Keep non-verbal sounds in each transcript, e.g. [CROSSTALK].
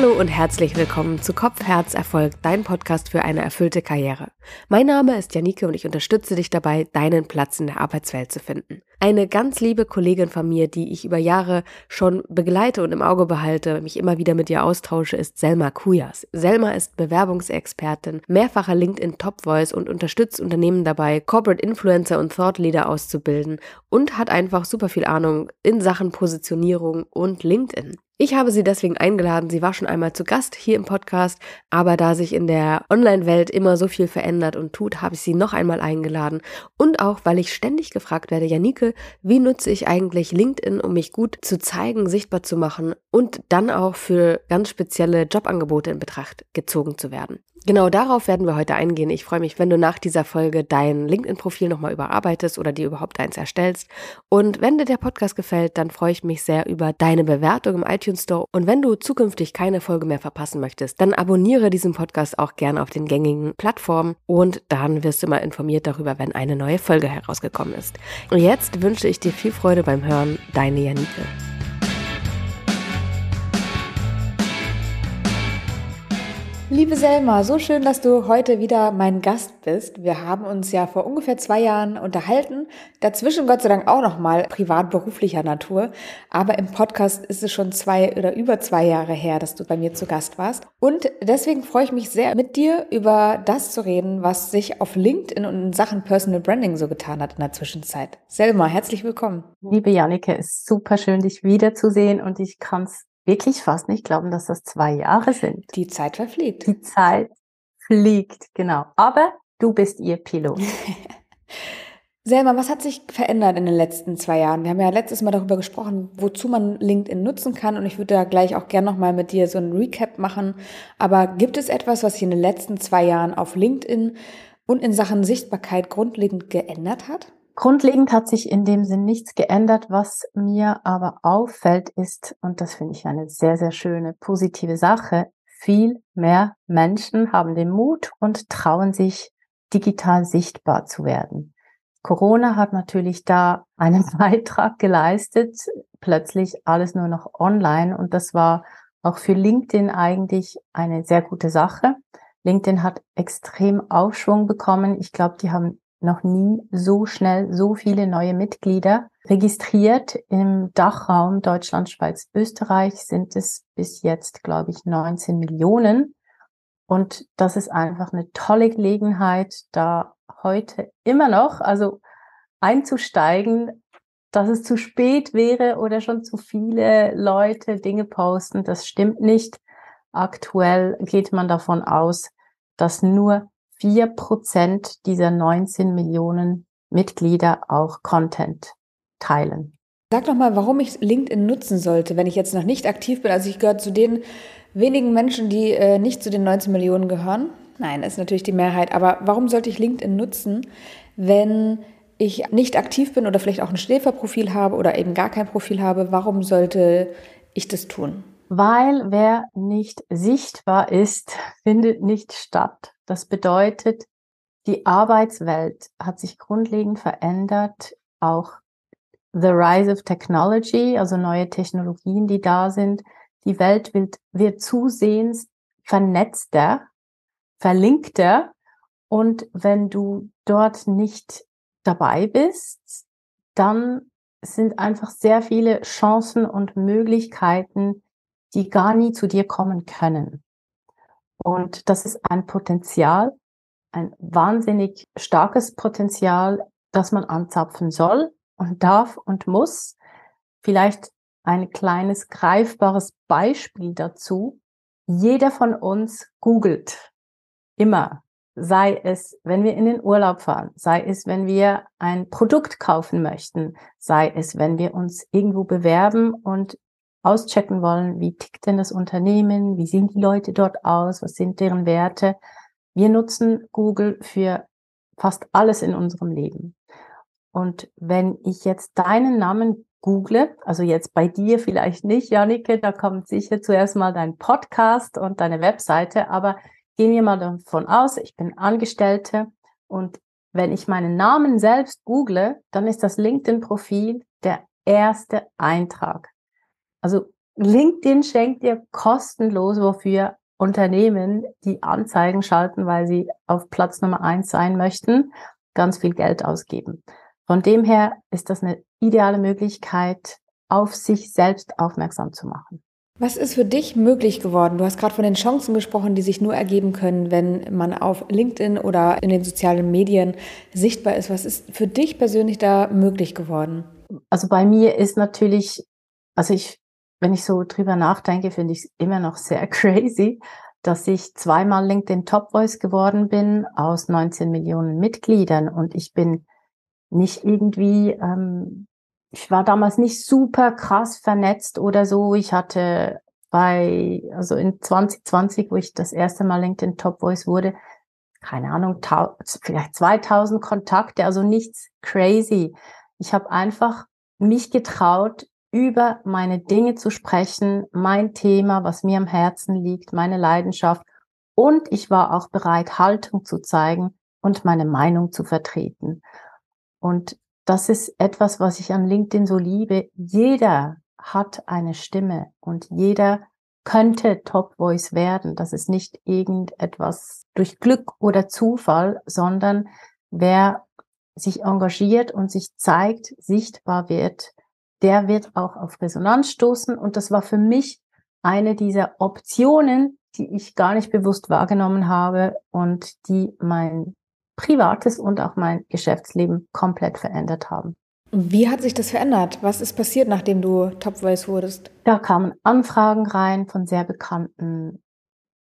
Hallo und herzlich willkommen zu Kopf, Herz, Erfolg, dein Podcast für eine erfüllte Karriere. Mein Name ist Janike und ich unterstütze dich dabei, deinen Platz in der Arbeitswelt zu finden. Eine ganz liebe Kollegin von mir, die ich über Jahre schon begleite und im Auge behalte, mich immer wieder mit ihr austausche, ist Selma Kujas. Selma ist Bewerbungsexpertin, mehrfacher LinkedIn Top Voice und unterstützt Unternehmen dabei, Corporate Influencer und Thought Leader auszubilden und hat einfach super viel Ahnung in Sachen Positionierung und LinkedIn. Ich habe sie deswegen eingeladen. Sie war schon einmal zu Gast hier im Podcast, aber da sich in der Online-Welt immer so viel verändert und tut, habe ich sie noch einmal eingeladen. Und auch, weil ich ständig gefragt werde, Janike, wie nutze ich eigentlich LinkedIn, um mich gut zu zeigen, sichtbar zu machen und dann auch für ganz spezielle Jobangebote in Betracht gezogen zu werden. Genau darauf werden wir heute eingehen. Ich freue mich, wenn du nach dieser Folge dein LinkedIn-Profil nochmal überarbeitest oder dir überhaupt eins erstellst. Und wenn dir der Podcast gefällt, dann freue ich mich sehr über deine Bewertung im iTunes Store. Und wenn du zukünftig keine Folge mehr verpassen möchtest, dann abonniere diesen Podcast auch gerne auf den gängigen Plattformen und dann wirst du mal informiert darüber, wenn eine neue Folge herausgekommen ist. Und jetzt wünsche ich dir viel Freude beim Hören. Deine Janike. Liebe Selma, so schön, dass du heute wieder mein Gast bist. Wir haben uns ja vor ungefähr zwei Jahren unterhalten. Dazwischen Gott sei Dank auch noch mal privat-beruflicher Natur. Aber im Podcast ist es schon zwei oder über zwei Jahre her, dass du bei mir zu Gast warst. Und deswegen freue ich mich sehr, mit dir über das zu reden, was sich auf LinkedIn und in Sachen Personal Branding so getan hat in der Zwischenzeit. Selma, herzlich willkommen. Liebe Jannike, es ist super schön, dich wiederzusehen und ich kann es wirklich fast nicht glauben, dass das zwei Jahre sind. Die Zeit verfliegt. Die Zeit fliegt, genau. Aber du bist ihr Pilot. [LAUGHS] Selma, was hat sich verändert in den letzten zwei Jahren? Wir haben ja letztes Mal darüber gesprochen, wozu man LinkedIn nutzen kann und ich würde da gleich auch gerne nochmal mit dir so ein Recap machen. Aber gibt es etwas, was sich in den letzten zwei Jahren auf LinkedIn und in Sachen Sichtbarkeit grundlegend geändert hat? Grundlegend hat sich in dem Sinn nichts geändert. Was mir aber auffällt ist, und das finde ich eine sehr, sehr schöne, positive Sache, viel mehr Menschen haben den Mut und trauen sich, digital sichtbar zu werden. Corona hat natürlich da einen [LAUGHS] Beitrag geleistet, plötzlich alles nur noch online und das war auch für LinkedIn eigentlich eine sehr gute Sache. LinkedIn hat extrem Aufschwung bekommen. Ich glaube, die haben noch nie so schnell so viele neue Mitglieder registriert. Im Dachraum Deutschland, Schweiz, Österreich sind es bis jetzt, glaube ich, 19 Millionen. Und das ist einfach eine tolle Gelegenheit, da heute immer noch, also einzusteigen, dass es zu spät wäre oder schon zu viele Leute Dinge posten. Das stimmt nicht. Aktuell geht man davon aus, dass nur vier Prozent dieser 19 Millionen Mitglieder auch Content teilen. Sag doch mal, warum ich LinkedIn nutzen sollte, wenn ich jetzt noch nicht aktiv bin. Also ich gehöre zu den wenigen Menschen, die äh, nicht zu den 19 Millionen gehören. Nein, ist natürlich die Mehrheit. Aber warum sollte ich LinkedIn nutzen, wenn ich nicht aktiv bin oder vielleicht auch ein Schläferprofil habe oder eben gar kein Profil habe? Warum sollte ich das tun? Weil wer nicht sichtbar ist, [LAUGHS] findet nicht statt. Das bedeutet, die Arbeitswelt hat sich grundlegend verändert, auch the rise of technology, also neue Technologien, die da sind. Die Welt wird, wird zusehends vernetzter, verlinkter. Und wenn du dort nicht dabei bist, dann sind einfach sehr viele Chancen und Möglichkeiten, die gar nie zu dir kommen können. Und das ist ein Potenzial, ein wahnsinnig starkes Potenzial, das man anzapfen soll und darf und muss. Vielleicht ein kleines greifbares Beispiel dazu. Jeder von uns googelt immer, sei es, wenn wir in den Urlaub fahren, sei es, wenn wir ein Produkt kaufen möchten, sei es, wenn wir uns irgendwo bewerben und auschecken wollen, wie tickt denn das Unternehmen, wie sehen die Leute dort aus, was sind deren Werte. Wir nutzen Google für fast alles in unserem Leben. Und wenn ich jetzt deinen Namen google, also jetzt bei dir vielleicht nicht, Janike, da kommt sicher zuerst mal dein Podcast und deine Webseite, aber gehen wir mal davon aus, ich bin Angestellte und wenn ich meinen Namen selbst google, dann ist das LinkedIn-Profil der erste Eintrag. Also LinkedIn schenkt dir kostenlos, wofür Unternehmen, die Anzeigen schalten, weil sie auf Platz Nummer eins sein möchten, ganz viel Geld ausgeben. Von dem her ist das eine ideale Möglichkeit, auf sich selbst aufmerksam zu machen. Was ist für dich möglich geworden? Du hast gerade von den Chancen gesprochen, die sich nur ergeben können, wenn man auf LinkedIn oder in den sozialen Medien sichtbar ist. Was ist für dich persönlich da möglich geworden? Also bei mir ist natürlich, also ich, wenn ich so drüber nachdenke, finde ich es immer noch sehr [LAUGHS] crazy, dass ich zweimal LinkedIn Top Voice geworden bin aus 19 Millionen Mitgliedern und ich bin nicht irgendwie ähm, ich war damals nicht super krass vernetzt oder so. Ich hatte bei, also in 2020, wo ich das erste Mal LinkedIn Top Voice wurde, keine Ahnung, vielleicht 2000 Kontakte, also nichts crazy. Ich habe einfach mich getraut, über meine Dinge zu sprechen, mein Thema, was mir am Herzen liegt, meine Leidenschaft. Und ich war auch bereit, Haltung zu zeigen und meine Meinung zu vertreten. Und das ist etwas, was ich an LinkedIn so liebe. Jeder hat eine Stimme und jeder könnte Top Voice werden. Das ist nicht irgendetwas durch Glück oder Zufall, sondern wer sich engagiert und sich zeigt, sichtbar wird, der wird auch auf Resonanz stoßen. Und das war für mich eine dieser Optionen, die ich gar nicht bewusst wahrgenommen habe und die mein privates und auch mein Geschäftsleben komplett verändert haben. Wie hat sich das verändert? Was ist passiert, nachdem du Top Voice wurdest? Da kamen Anfragen rein von sehr bekannten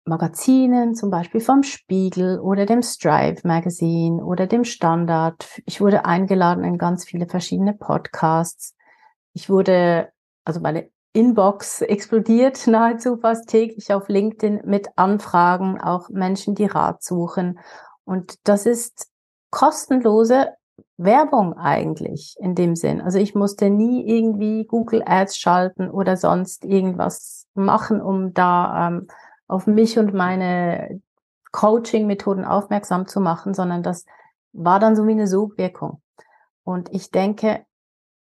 Magazinen, zum Beispiel vom Spiegel oder dem Strive Magazine oder dem Standard. Ich wurde eingeladen in ganz viele verschiedene Podcasts. Ich wurde, also meine Inbox explodiert [LAUGHS] nahezu fast täglich auf LinkedIn mit Anfragen, auch Menschen, die Rat suchen. Und das ist kostenlose Werbung eigentlich in dem Sinn. Also ich musste nie irgendwie Google Ads schalten oder sonst irgendwas machen, um da ähm, auf mich und meine Coaching-Methoden aufmerksam zu machen, sondern das war dann so wie eine Sogwirkung. Und ich denke,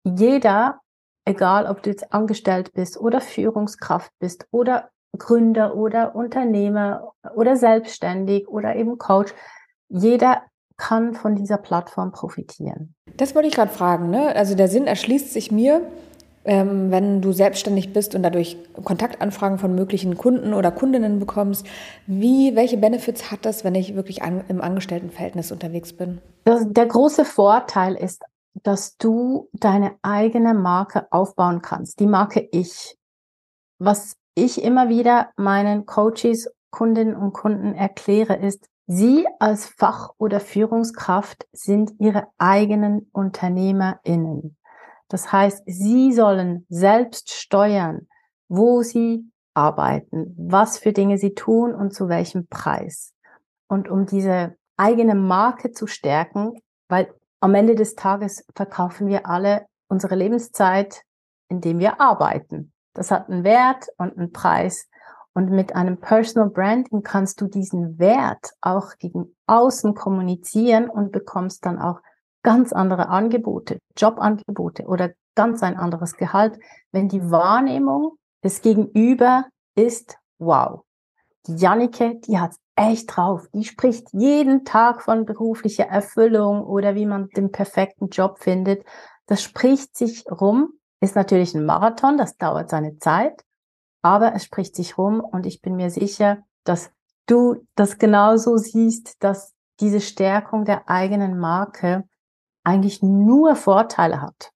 jeder, egal ob du jetzt angestellt bist oder Führungskraft bist oder Gründer oder Unternehmer oder selbstständig oder eben Coach, jeder kann von dieser Plattform profitieren. Das wollte ich gerade fragen. Ne? Also der Sinn erschließt sich mir, ähm, wenn du selbstständig bist und dadurch Kontaktanfragen von möglichen Kunden oder Kundinnen bekommst. Wie, welche Benefits hat das, wenn ich wirklich an, im Angestelltenverhältnis unterwegs bin? Das, der große Vorteil ist, dass du deine eigene Marke aufbauen kannst. Die Marke Ich. Was ich immer wieder meinen Coaches, Kundinnen und Kunden erkläre, ist, Sie als Fach- oder Führungskraft sind Ihre eigenen UnternehmerInnen. Das heißt, Sie sollen selbst steuern, wo Sie arbeiten, was für Dinge Sie tun und zu welchem Preis. Und um diese eigene Marke zu stärken, weil am Ende des Tages verkaufen wir alle unsere Lebenszeit, indem wir arbeiten. Das hat einen Wert und einen Preis. Und mit einem Personal Branding kannst du diesen Wert auch gegen außen kommunizieren und bekommst dann auch ganz andere Angebote, Jobangebote oder ganz ein anderes Gehalt, wenn die Wahrnehmung des Gegenüber ist, wow, die Jannike, die hat echt drauf. Die spricht jeden Tag von beruflicher Erfüllung oder wie man den perfekten Job findet. Das spricht sich rum, ist natürlich ein Marathon, das dauert seine Zeit aber es spricht sich rum und ich bin mir sicher, dass du das genauso siehst, dass diese Stärkung der eigenen Marke eigentlich nur Vorteile hat.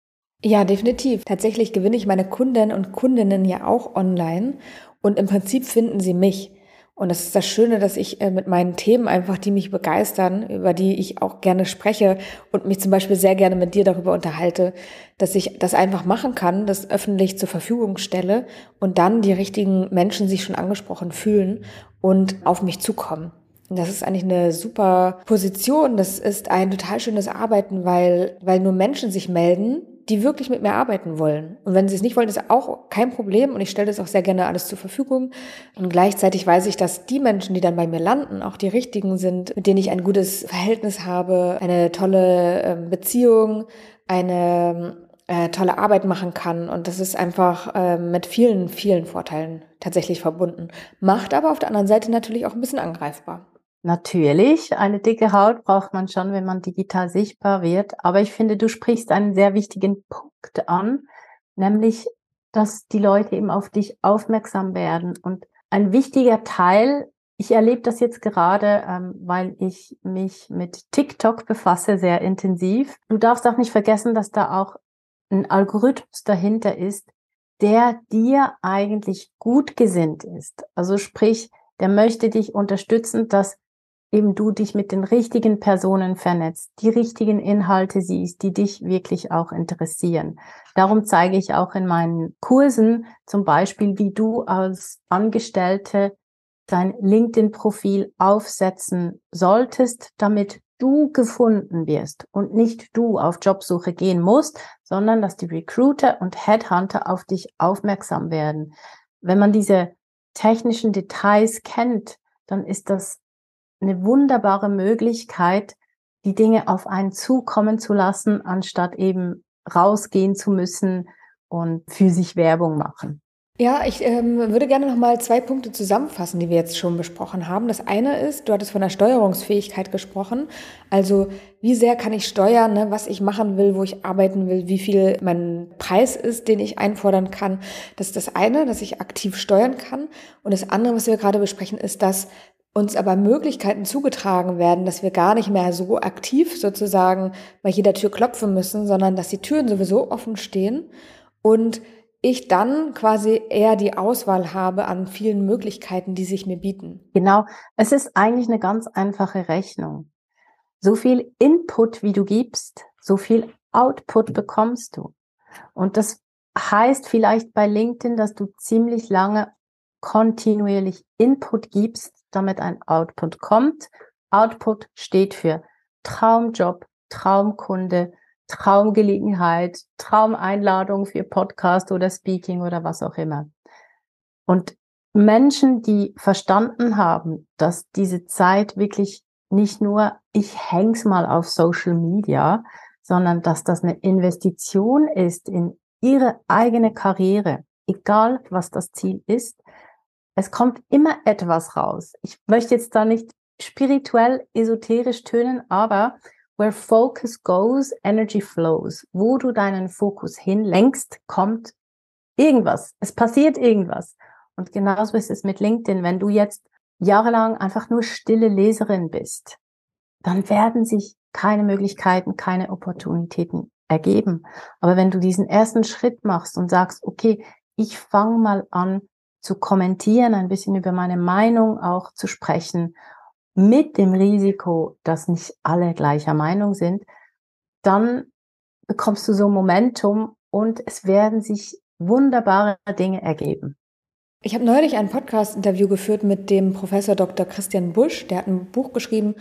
Ja, definitiv. Tatsächlich gewinne ich meine Kunden und Kundinnen ja auch online und im Prinzip finden sie mich. Und das ist das Schöne, dass ich äh, mit meinen Themen einfach, die mich begeistern, über die ich auch gerne spreche und mich zum Beispiel sehr gerne mit dir darüber unterhalte, dass ich das einfach machen kann, das öffentlich zur Verfügung stelle und dann die richtigen Menschen sich schon angesprochen fühlen und auf mich zukommen. Und das ist eigentlich eine super Position. Das ist ein total schönes Arbeiten, weil, weil nur Menschen sich melden, die wirklich mit mir arbeiten wollen. Und wenn sie es nicht wollen, ist auch kein Problem und ich stelle das auch sehr gerne alles zur Verfügung. Und gleichzeitig weiß ich, dass die Menschen, die dann bei mir landen, auch die richtigen sind, mit denen ich ein gutes Verhältnis habe, eine tolle ähm, Beziehung, eine äh, tolle Arbeit machen kann. Und das ist einfach äh, mit vielen, vielen Vorteilen tatsächlich verbunden. Macht aber auf der anderen Seite natürlich auch ein bisschen angreifbar. Natürlich, eine dicke Haut braucht man schon, wenn man digital sichtbar wird. Aber ich finde, du sprichst einen sehr wichtigen Punkt an, nämlich, dass die Leute eben auf dich aufmerksam werden. Und ein wichtiger Teil, ich erlebe das jetzt gerade, ähm, weil ich mich mit TikTok befasse, sehr intensiv. Du darfst auch nicht vergessen, dass da auch ein Algorithmus dahinter ist, der dir eigentlich gut gesinnt ist. Also sprich, der möchte dich unterstützen, dass eben du dich mit den richtigen Personen vernetzt, die richtigen Inhalte siehst, die dich wirklich auch interessieren. Darum zeige ich auch in meinen Kursen zum Beispiel, wie du als Angestellte dein LinkedIn-Profil aufsetzen solltest, damit du gefunden wirst und nicht du auf Jobsuche gehen musst, sondern dass die Recruiter und Headhunter auf dich aufmerksam werden. Wenn man diese technischen Details kennt, dann ist das eine wunderbare Möglichkeit, die Dinge auf einen zukommen zu lassen, anstatt eben rausgehen zu müssen und für sich Werbung machen. Ja, ich ähm, würde gerne noch mal zwei Punkte zusammenfassen, die wir jetzt schon besprochen haben. Das eine ist, du hattest von der Steuerungsfähigkeit gesprochen. Also wie sehr kann ich steuern, ne, was ich machen will, wo ich arbeiten will, wie viel mein Preis ist, den ich einfordern kann. Das ist das eine, dass ich aktiv steuern kann. Und das andere, was wir gerade besprechen, ist, dass uns aber Möglichkeiten zugetragen werden, dass wir gar nicht mehr so aktiv sozusagen bei jeder Tür klopfen müssen, sondern dass die Türen sowieso offen stehen und ich dann quasi eher die Auswahl habe an vielen Möglichkeiten, die sich mir bieten. Genau, es ist eigentlich eine ganz einfache Rechnung. So viel Input, wie du gibst, so viel Output bekommst du. Und das heißt vielleicht bei LinkedIn, dass du ziemlich lange kontinuierlich Input gibst, damit ein Output kommt. Output steht für Traumjob, Traumkunde, Traumgelegenheit, Traumeinladung für Podcast oder Speaking oder was auch immer. Und Menschen, die verstanden haben, dass diese Zeit wirklich nicht nur ich häng's mal auf Social Media, sondern dass das eine Investition ist in ihre eigene Karriere, egal was das Ziel ist, es kommt immer etwas raus. Ich möchte jetzt da nicht spirituell, esoterisch tönen, aber where focus goes, energy flows. Wo du deinen Fokus hinlenkst, kommt irgendwas. Es passiert irgendwas. Und genauso ist es mit LinkedIn. Wenn du jetzt jahrelang einfach nur stille Leserin bist, dann werden sich keine Möglichkeiten, keine Opportunitäten ergeben. Aber wenn du diesen ersten Schritt machst und sagst, okay, ich fange mal an, zu kommentieren, ein bisschen über meine Meinung auch zu sprechen, mit dem Risiko, dass nicht alle gleicher Meinung sind, dann bekommst du so Momentum und es werden sich wunderbare Dinge ergeben. Ich habe neulich ein Podcast-Interview geführt mit dem Professor Dr. Christian Busch. Der hat ein Buch geschrieben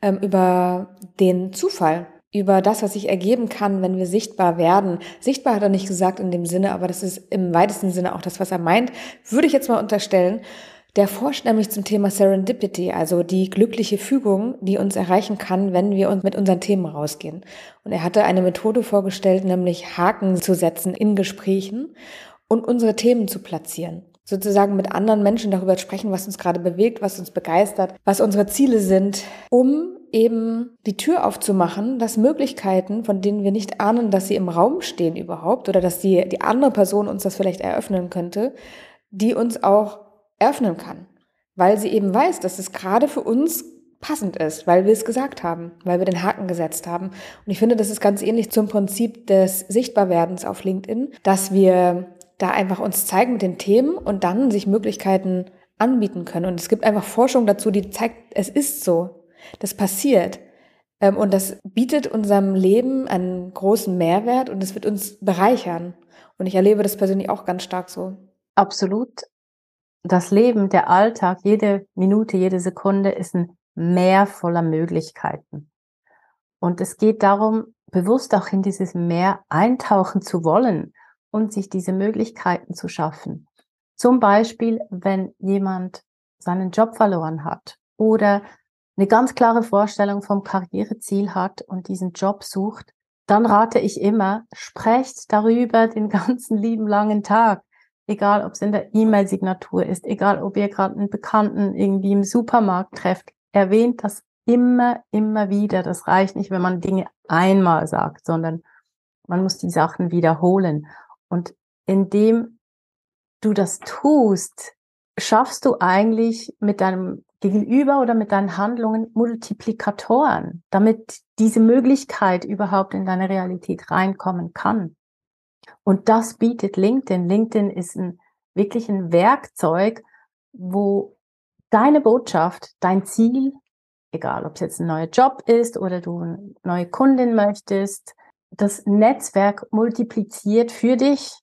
ähm, über den Zufall über das, was sich ergeben kann, wenn wir sichtbar werden. Sichtbar hat er nicht gesagt in dem Sinne, aber das ist im weitesten Sinne auch das, was er meint, würde ich jetzt mal unterstellen. Der forscht nämlich zum Thema Serendipity, also die glückliche Fügung, die uns erreichen kann, wenn wir uns mit unseren Themen rausgehen. Und er hatte eine Methode vorgestellt, nämlich Haken zu setzen in Gesprächen und unsere Themen zu platzieren sozusagen mit anderen Menschen darüber sprechen, was uns gerade bewegt, was uns begeistert, was unsere Ziele sind, um eben die Tür aufzumachen, dass Möglichkeiten, von denen wir nicht ahnen, dass sie im Raum stehen überhaupt oder dass die, die andere Person uns das vielleicht eröffnen könnte, die uns auch eröffnen kann. Weil sie eben weiß, dass es gerade für uns passend ist, weil wir es gesagt haben, weil wir den Haken gesetzt haben. Und ich finde, das ist ganz ähnlich zum Prinzip des Sichtbarwerdens auf LinkedIn, dass wir da einfach uns zeigen mit den Themen und dann sich Möglichkeiten anbieten können. Und es gibt einfach Forschung dazu, die zeigt, es ist so. Das passiert. Ähm, und das bietet unserem Leben einen großen Mehrwert und es wird uns bereichern. Und ich erlebe das persönlich auch ganz stark so. Absolut. Das Leben, der Alltag, jede Minute, jede Sekunde ist ein Meer voller Möglichkeiten. Und es geht darum, bewusst auch in dieses Meer eintauchen zu wollen und sich diese Möglichkeiten zu schaffen. Zum Beispiel, wenn jemand seinen Job verloren hat oder eine ganz klare Vorstellung vom Karriereziel hat und diesen Job sucht, dann rate ich immer, sprecht darüber den [LAUGHS] ganzen lieben langen Tag. Egal, ob es in der E-Mail-Signatur ist, egal, ob ihr gerade einen Bekannten irgendwie im Supermarkt trefft, erwähnt das immer, immer wieder. Das reicht nicht, wenn man Dinge einmal sagt, sondern man muss die Sachen wiederholen. Und indem du das tust, schaffst du eigentlich mit deinem Gegenüber oder mit deinen Handlungen Multiplikatoren, damit diese Möglichkeit überhaupt in deine Realität reinkommen kann. Und das bietet LinkedIn. LinkedIn ist ein wirklich ein Werkzeug, wo deine Botschaft, dein Ziel, egal ob es jetzt ein neuer Job ist oder du eine neue Kundin möchtest, das Netzwerk multipliziert für dich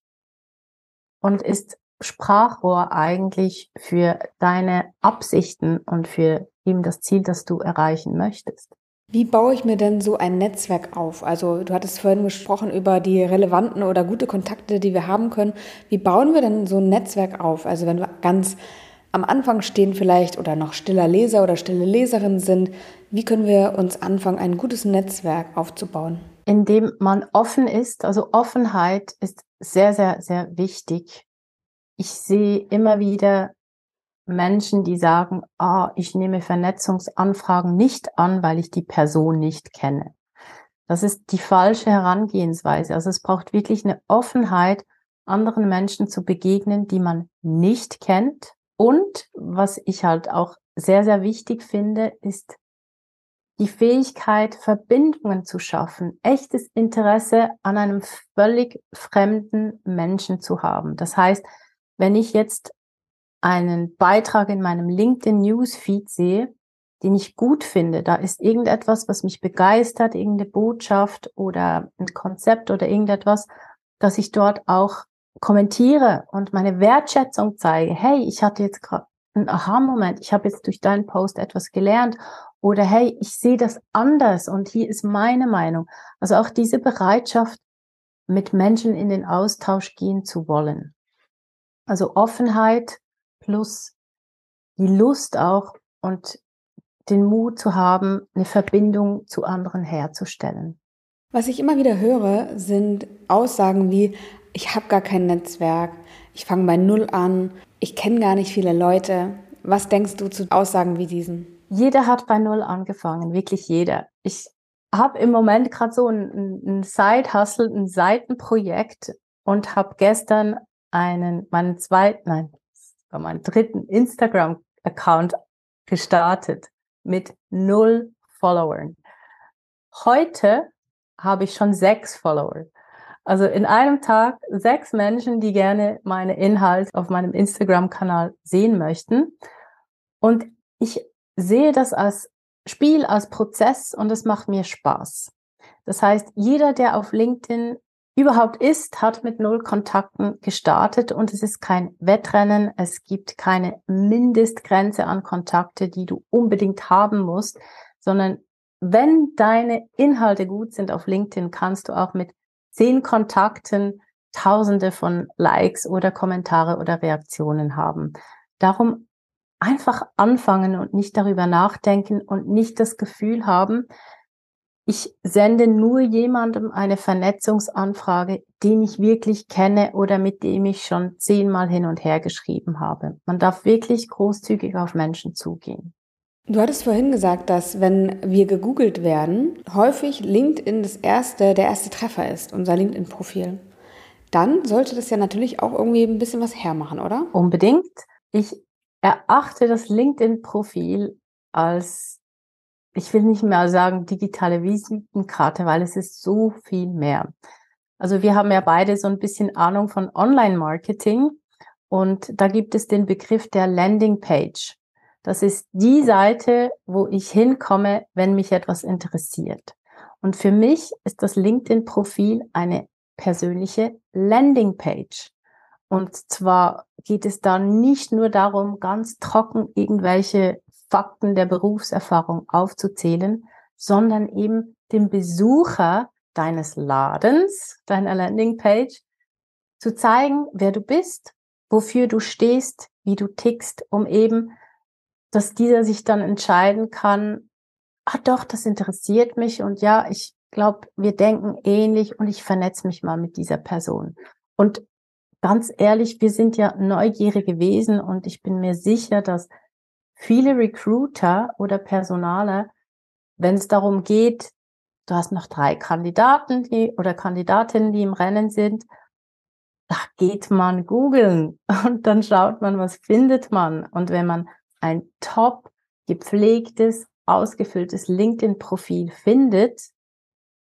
und ist Sprachrohr eigentlich für deine Absichten und für eben das Ziel, das du erreichen möchtest. Wie baue ich mir denn so ein Netzwerk auf? Also du hattest vorhin gesprochen über die relevanten oder gute Kontakte, die wir haben können. Wie bauen wir denn so ein Netzwerk auf? Also wenn wir ganz am Anfang stehen vielleicht oder noch stiller Leser oder stille Leserin sind, wie können wir uns anfangen, ein gutes Netzwerk aufzubauen? Indem man offen ist. Also Offenheit ist sehr, sehr, sehr wichtig ich sehe immer wieder Menschen, die sagen, ah, ich nehme Vernetzungsanfragen nicht an, weil ich die Person nicht kenne. Das ist die falsche Herangehensweise. Also es braucht wirklich eine Offenheit, anderen Menschen zu begegnen, die man nicht kennt. Und was ich halt auch sehr, sehr wichtig finde, ist die Fähigkeit, Verbindungen zu schaffen, echtes Interesse an einem völlig fremden Menschen zu haben. Das heißt, wenn ich jetzt einen Beitrag in meinem LinkedIn Newsfeed sehe, den ich gut finde, da ist irgendetwas, was mich begeistert, irgendeine Botschaft oder ein Konzept oder irgendetwas, dass ich dort auch kommentiere und meine Wertschätzung zeige. Hey, ich hatte jetzt gerade einen Aha-Moment, ich habe jetzt durch deinen Post etwas gelernt oder hey, ich sehe das anders und hier ist meine Meinung. Also auch diese Bereitschaft, mit Menschen in den Austausch gehen zu wollen. Also Offenheit plus die Lust auch und den Mut zu haben, eine Verbindung zu anderen herzustellen. Was ich immer wieder höre, sind Aussagen wie, ich habe gar kein Netzwerk, ich fange bei Null an, ich kenne gar nicht viele Leute. Was denkst du zu Aussagen wie diesen? Jeder hat bei Null angefangen, wirklich jeder. Ich habe im Moment gerade so ein, ein Side-Hustle, ein Seitenprojekt und habe gestern einen, meinen zweiten, nein, meinen dritten Instagram-Account gestartet mit null Followern. Heute habe ich schon sechs Follower. Also in einem Tag sechs Menschen, die gerne meine Inhalte auf meinem Instagram-Kanal sehen möchten. Und ich sehe das als Spiel, als Prozess und es macht mir Spaß. Das heißt, jeder, der auf LinkedIn überhaupt ist, hat mit null Kontakten gestartet und es ist kein Wettrennen. Es gibt keine Mindestgrenze an Kontakte, die du unbedingt haben musst, sondern wenn deine Inhalte gut sind auf LinkedIn, kannst du auch mit zehn Kontakten Tausende von Likes oder Kommentare oder Reaktionen haben. Darum einfach anfangen und nicht darüber nachdenken und nicht das Gefühl haben, ich sende nur jemandem eine Vernetzungsanfrage, den ich wirklich kenne oder mit dem ich schon zehnmal hin und her geschrieben habe. Man darf wirklich großzügig auf Menschen zugehen. Du hattest vorhin gesagt, dass wenn wir gegoogelt werden, häufig LinkedIn das erste, der erste Treffer ist, unser LinkedIn-Profil. Dann sollte das ja natürlich auch irgendwie ein bisschen was hermachen, oder? Unbedingt. Ich erachte das LinkedIn-Profil als ich will nicht mehr sagen digitale Visitenkarte, weil es ist so viel mehr. Also wir haben ja beide so ein bisschen Ahnung von Online-Marketing und da gibt es den Begriff der Landingpage. Das ist die Seite, wo ich hinkomme, wenn mich etwas interessiert. Und für mich ist das LinkedIn-Profil eine persönliche Landingpage. Und zwar geht es da nicht nur darum, ganz trocken irgendwelche Fakten der Berufserfahrung aufzuzählen, sondern eben dem Besucher deines Ladens, deiner Landingpage, zu zeigen, wer du bist, wofür du stehst, wie du tickst, um eben, dass dieser sich dann entscheiden kann, ah doch, das interessiert mich und ja, ich glaube, wir denken ähnlich und ich vernetze mich mal mit dieser Person. Und ganz ehrlich, wir sind ja neugierige Wesen und ich bin mir sicher, dass viele Recruiter oder Personale, wenn es darum geht, du hast noch drei Kandidaten die, oder Kandidatinnen, die im Rennen sind, da geht man googeln [LAUGHS] und dann schaut man, was findet man. Und wenn man ein top gepflegtes, ausgefülltes LinkedIn-Profil findet,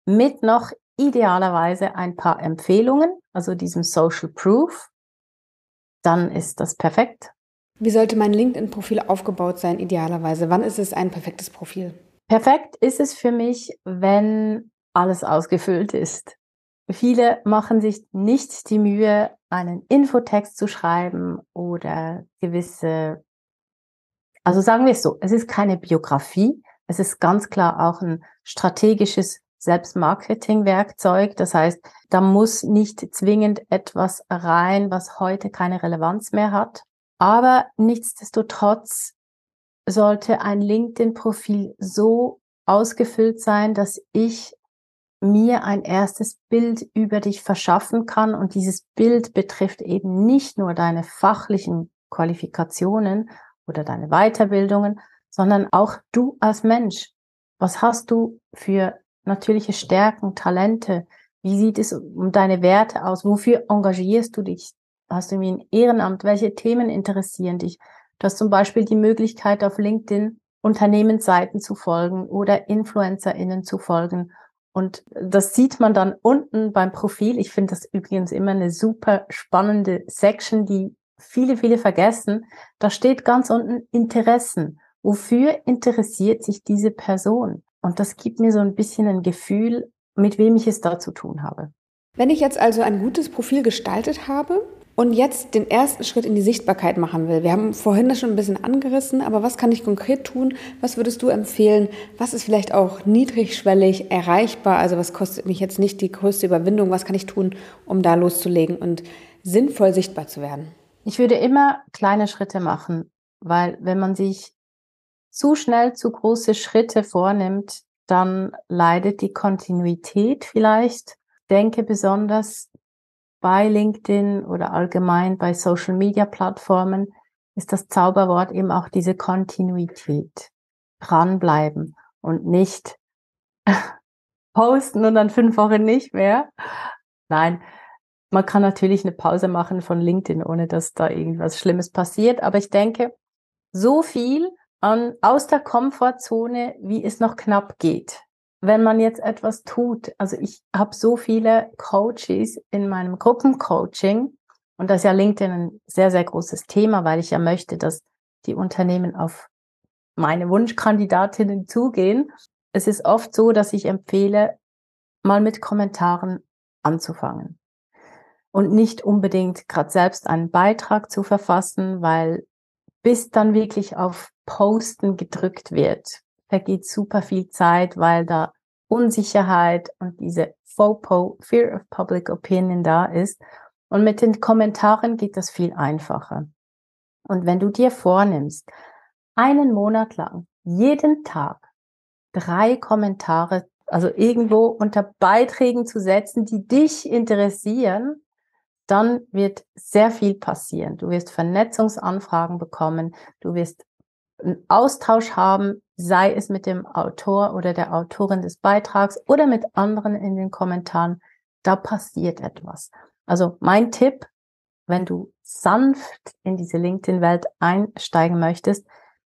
mit noch idealerweise ein paar Empfehlungen, also diesem Social Proof, dann ist das perfekt. Wie sollte mein LinkedIn-Profil aufgebaut sein, idealerweise? Wann ist es ein perfektes Profil? Perfekt ist es für mich, wenn alles ausgefüllt ist. Viele machen sich nicht die Mühe, einen Infotext zu schreiben oder gewisse, also sagen wir es so, es ist keine Biografie, es ist ganz klar auch ein strategisches Selbstmarketing-Werkzeug. Das heißt, da muss nicht zwingend etwas rein, was heute keine Relevanz mehr hat. Aber nichtsdestotrotz sollte ein LinkedIn-Profil so ausgefüllt sein, dass ich mir ein erstes Bild über dich verschaffen kann. Und dieses Bild betrifft eben nicht nur deine fachlichen Qualifikationen oder deine Weiterbildungen, sondern auch du als Mensch. Was hast du für natürliche Stärken, Talente? Wie sieht es um deine Werte aus? Wofür engagierst du dich? Hast du irgendwie ein Ehrenamt? Welche Themen interessieren dich? Du hast zum Beispiel die Möglichkeit, auf LinkedIn Unternehmensseiten zu folgen oder InfluencerInnen zu folgen. Und das sieht man dann unten beim Profil. Ich finde das übrigens immer eine super spannende Section, die viele, viele vergessen. Da steht ganz unten Interessen. Wofür interessiert sich diese Person? Und das gibt mir so ein bisschen ein Gefühl, mit wem ich es da zu tun habe. Wenn ich jetzt also ein gutes Profil gestaltet habe und jetzt den ersten Schritt in die Sichtbarkeit machen will, wir haben vorhin das schon ein bisschen angerissen, aber was kann ich konkret tun? Was würdest du empfehlen? Was ist vielleicht auch niedrigschwellig erreichbar? Also was kostet mich jetzt nicht die größte Überwindung? Was kann ich tun, um da loszulegen und sinnvoll sichtbar zu werden? Ich würde immer kleine Schritte machen, weil wenn man sich zu schnell zu große Schritte vornimmt, dann leidet die Kontinuität vielleicht. Denke besonders bei LinkedIn oder allgemein bei Social Media Plattformen ist das Zauberwort eben auch diese Kontinuität. Dranbleiben und nicht [LAUGHS] posten und dann fünf Wochen nicht mehr. Nein, man kann natürlich eine Pause machen von LinkedIn, ohne dass da irgendwas Schlimmes passiert. Aber ich denke, so viel an, aus der Komfortzone, wie es noch knapp geht. Wenn man jetzt etwas tut, also ich habe so viele Coaches in meinem Gruppencoaching und das ist ja LinkedIn ein sehr, sehr großes Thema, weil ich ja möchte, dass die Unternehmen auf meine Wunschkandidatinnen zugehen. Es ist oft so, dass ich empfehle, mal mit Kommentaren anzufangen und nicht unbedingt gerade selbst einen Beitrag zu verfassen, weil bis dann wirklich auf Posten gedrückt wird, vergeht super viel Zeit, weil da Unsicherheit und diese FOPO, Fear of Public Opinion da ist. Und mit den Kommentaren geht das viel einfacher. Und wenn du dir vornimmst, einen Monat lang, jeden Tag, drei Kommentare, also irgendwo unter Beiträgen zu setzen, die dich interessieren, dann wird sehr viel passieren. Du wirst Vernetzungsanfragen bekommen, du wirst einen Austausch haben, sei es mit dem Autor oder der Autorin des Beitrags oder mit anderen in den Kommentaren. Da passiert etwas. Also mein Tipp, wenn du sanft in diese LinkedIn-Welt einsteigen möchtest,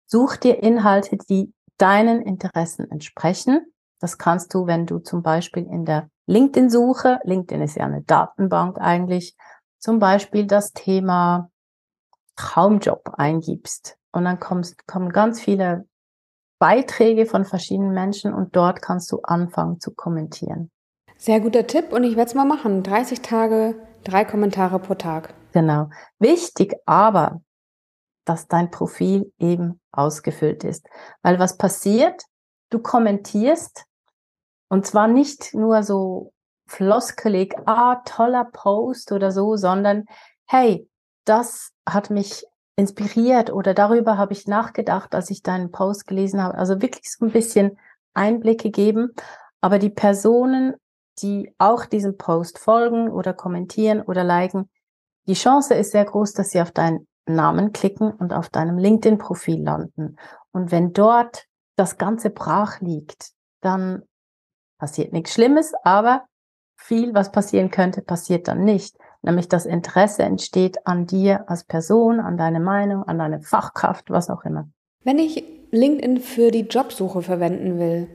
such dir Inhalte, die deinen Interessen entsprechen. Das kannst du, wenn du zum Beispiel in der LinkedIn-Suche, LinkedIn ist ja eine Datenbank eigentlich, zum Beispiel das Thema Traumjob eingibst und dann kommst, kommen ganz viele Beiträge von verschiedenen Menschen und dort kannst du anfangen zu kommentieren. Sehr guter Tipp und ich werde es mal machen. 30 Tage, drei Kommentare pro Tag. Genau. Wichtig aber, dass dein Profil eben ausgefüllt ist. Weil was passiert? Du kommentierst und zwar nicht nur so floskelig, ah, toller Post oder so, sondern hey, das hat mich inspiriert oder darüber habe ich nachgedacht, als ich deinen Post gelesen habe. Also wirklich so ein bisschen Einblicke geben. Aber die Personen, die auch diesem Post folgen oder kommentieren oder liken, die Chance ist sehr groß, dass sie auf deinen Namen klicken und auf deinem LinkedIn-Profil landen. Und wenn dort das Ganze brach liegt, dann passiert nichts Schlimmes, aber viel, was passieren könnte, passiert dann nicht. Nämlich das Interesse entsteht an dir als Person, an deine Meinung, an deine Fachkraft, was auch immer. Wenn ich LinkedIn für die Jobsuche verwenden will,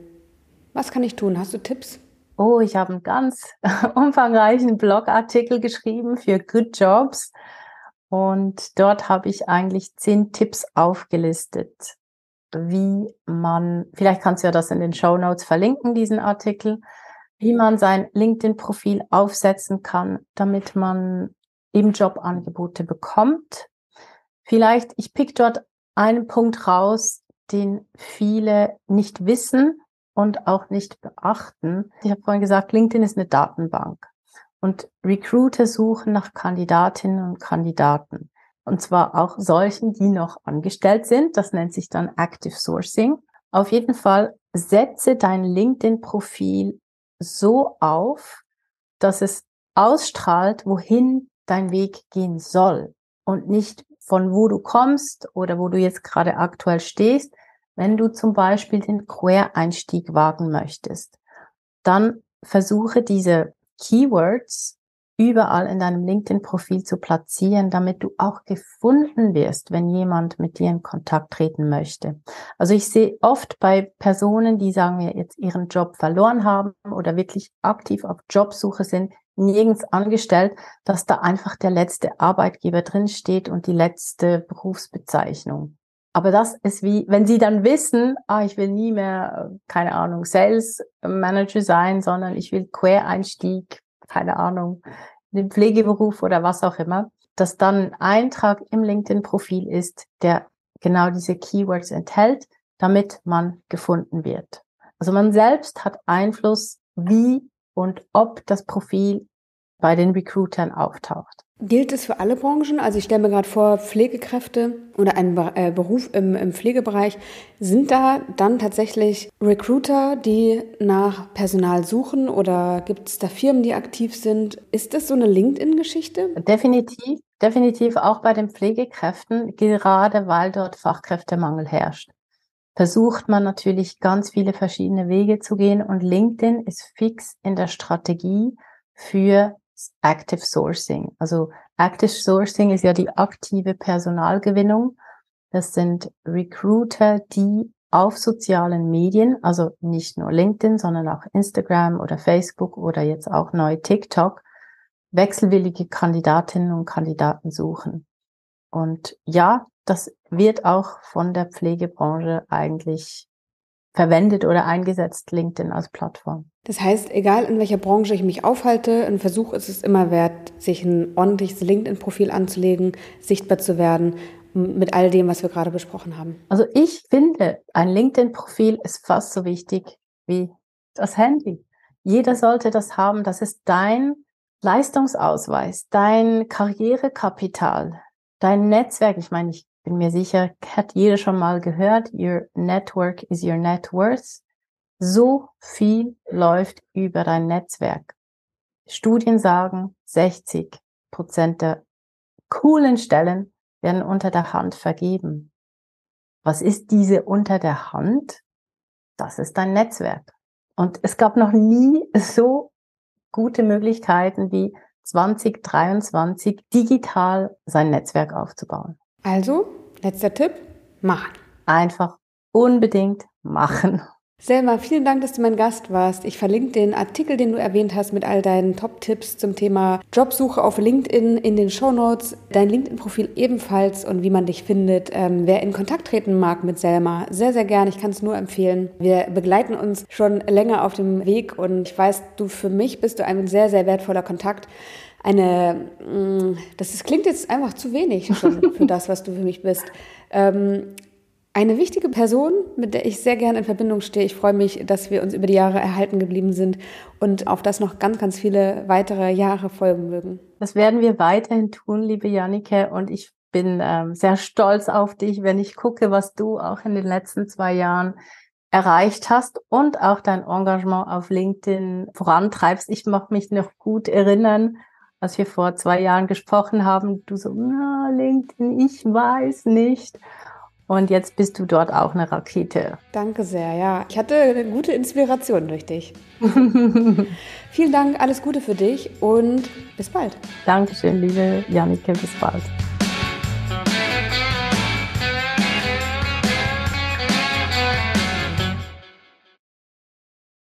was kann ich tun? Hast du Tipps? Oh, ich habe einen ganz [LAUGHS] umfangreichen Blogartikel geschrieben für Good Jobs. Und dort habe ich eigentlich zehn Tipps aufgelistet, wie man, vielleicht kannst du ja das in den Show Notes verlinken, diesen Artikel, wie man sein LinkedIn-Profil aufsetzen kann, damit man eben Jobangebote bekommt. Vielleicht, ich pick dort einen Punkt raus, den viele nicht wissen und auch nicht beachten. Ich habe vorhin gesagt, LinkedIn ist eine Datenbank und Recruiter suchen nach Kandidatinnen und Kandidaten. Und zwar auch solchen, die noch angestellt sind. Das nennt sich dann Active Sourcing. Auf jeden Fall setze dein LinkedIn-Profil so auf, dass es ausstrahlt, wohin dein Weg gehen soll und nicht von wo du kommst oder wo du jetzt gerade aktuell stehst. Wenn du zum Beispiel den Quereinstieg wagen möchtest, dann versuche diese Keywords überall in deinem LinkedIn-Profil zu platzieren, damit du auch gefunden wirst, wenn jemand mit dir in Kontakt treten möchte. Also ich sehe oft bei Personen, die sagen wir jetzt ihren Job verloren haben oder wirklich aktiv auf Jobsuche sind, nirgends angestellt, dass da einfach der letzte Arbeitgeber drin steht und die letzte Berufsbezeichnung. Aber das ist wie, wenn sie dann wissen, ah, ich will nie mehr, keine Ahnung, Sales Manager sein, sondern ich will Quereinstieg, keine Ahnung, den Pflegeberuf oder was auch immer, dass dann ein Eintrag im LinkedIn-Profil ist, der genau diese Keywords enthält, damit man gefunden wird. Also man selbst hat Einfluss, wie und ob das Profil bei den Recruitern auftaucht. Gilt es für alle Branchen? Also ich stelle mir gerade vor, Pflegekräfte oder ein äh, Beruf im, im, Pflegebereich, sind da dann tatsächlich Recruiter, die nach Personal suchen oder gibt es da Firmen, die aktiv sind? Ist das so eine LinkedIn-Geschichte? Definitiv, definitiv auch bei den Pflegekräften, gerade weil dort Fachkräftemangel herrscht. Versucht man natürlich ganz viele verschiedene Wege zu gehen und LinkedIn ist fix in der Strategie für Active Sourcing. Also Active Sourcing ist ja die aktive Personalgewinnung. Das sind Recruiter, die auf sozialen Medien, also nicht nur LinkedIn, sondern auch Instagram oder Facebook oder jetzt auch neu TikTok, wechselwillige Kandidatinnen und Kandidaten suchen. Und ja, das wird auch von der Pflegebranche eigentlich verwendet oder eingesetzt, LinkedIn als Plattform. Das heißt, egal in welcher Branche ich mich aufhalte, ein Versuch ist es immer wert, sich ein ordentliches LinkedIn-Profil anzulegen, sichtbar zu werden mit all dem, was wir gerade besprochen haben. Also ich finde, ein LinkedIn-Profil ist fast so wichtig wie das Handy. Jeder sollte das haben. Das ist dein Leistungsausweis, dein Karrierekapital, dein Netzwerk. Ich meine, ich bin mir sicher, hat jeder schon mal gehört, your network is your net worth. So viel läuft über dein Netzwerk. Studien sagen, 60 Prozent der coolen Stellen werden unter der Hand vergeben. Was ist diese unter der Hand? Das ist dein Netzwerk. Und es gab noch nie so gute Möglichkeiten wie 2023 digital sein Netzwerk aufzubauen. Also, letzter Tipp, machen. Einfach unbedingt machen. Selma, vielen Dank, dass du mein Gast warst. Ich verlinke den Artikel, den du erwähnt hast, mit all deinen Top-Tipps zum Thema Jobsuche auf LinkedIn in den Show Notes. Dein LinkedIn-Profil ebenfalls und wie man dich findet. Ähm, wer in Kontakt treten mag mit Selma, sehr, sehr gern. Ich kann es nur empfehlen. Wir begleiten uns schon länger auf dem Weg und ich weiß, du für mich bist du ein sehr, sehr wertvoller Kontakt eine, mm, das klingt jetzt einfach zu wenig schon für [LAUGHS] das, was du für mich bist. Ähm, eine wichtige Person, mit der ich sehr gerne in Verbindung stehe. Ich freue mich, dass wir uns über die Jahre erhalten geblieben sind und auf das noch ganz, ganz viele weitere Jahre folgen mögen. Das werden wir weiterhin tun, liebe Jannike. Und ich bin ähm, sehr stolz auf dich, wenn ich gucke, was du auch in den letzten zwei Jahren erreicht hast und auch dein Engagement auf LinkedIn vorantreibst. Ich mag mich noch gut erinnern, als wir vor zwei Jahren gesprochen haben, du so, na, LinkedIn, ich weiß nicht. Und jetzt bist du dort auch eine Rakete. Danke sehr, ja. Ich hatte eine gute Inspiration durch dich. [LAUGHS] Vielen Dank, alles Gute für dich und bis bald. Dankeschön, liebe Jannike, bis bald.